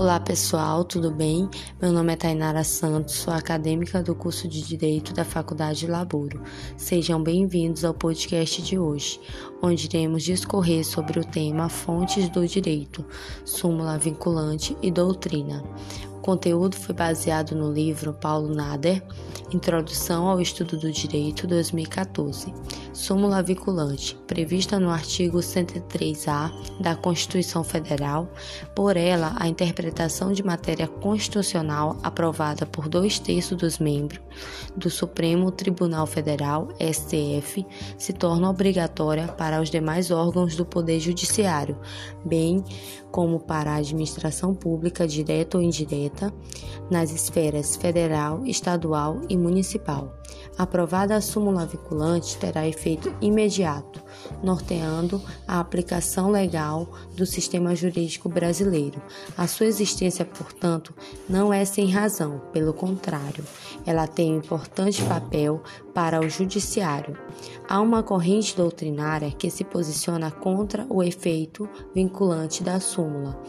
Olá pessoal, tudo bem? Meu nome é Tainara Santos, sou acadêmica do curso de Direito da Faculdade Laboro. Sejam bem-vindos ao podcast de hoje, onde iremos discorrer sobre o tema Fontes do Direito, súmula vinculante e doutrina. O conteúdo foi baseado no livro Paulo Nader, Introdução ao Estudo do Direito 2014, súmula vinculante, prevista no artigo 103-A da Constituição Federal, por ela a interpretação de matéria constitucional aprovada por dois terços dos membros do Supremo Tribunal Federal, STF, se torna obrigatória para os demais órgãos do Poder Judiciário, bem como para a administração pública direta ou indireta, nas esferas federal, estadual e municipal. Aprovada a súmula vinculante terá efeito imediato, norteando a aplicação legal do sistema jurídico brasileiro. A sua existência, portanto, não é sem razão, pelo contrário, ela tem um importante papel para o judiciário. Há uma corrente doutrinária que se posiciona contra o efeito vinculante da súmula.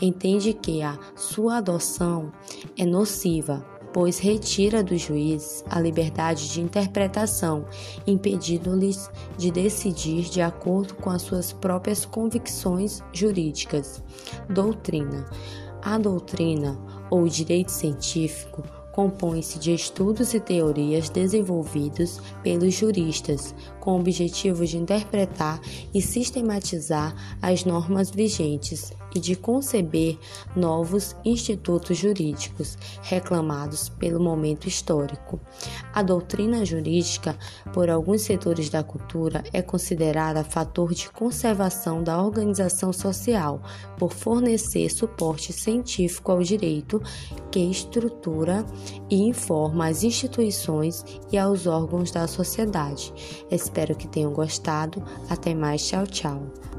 Entende que a sua adoção é nociva pois retira dos juízes a liberdade de interpretação, impedindo-lhes de decidir de acordo com as suas próprias convicções jurídicas. Doutrina. A doutrina, ou direito científico, compõe-se de estudos e teorias desenvolvidos pelos juristas com o objetivo de interpretar e sistematizar as normas vigentes e de conceber novos institutos jurídicos reclamados pelo momento histórico. A doutrina jurídica, por alguns setores da cultura, é considerada fator de conservação da organização social, por fornecer suporte científico ao direito que estrutura e informa as instituições e aos órgãos da sociedade. Espero que tenham gostado. Até mais. Tchau, tchau.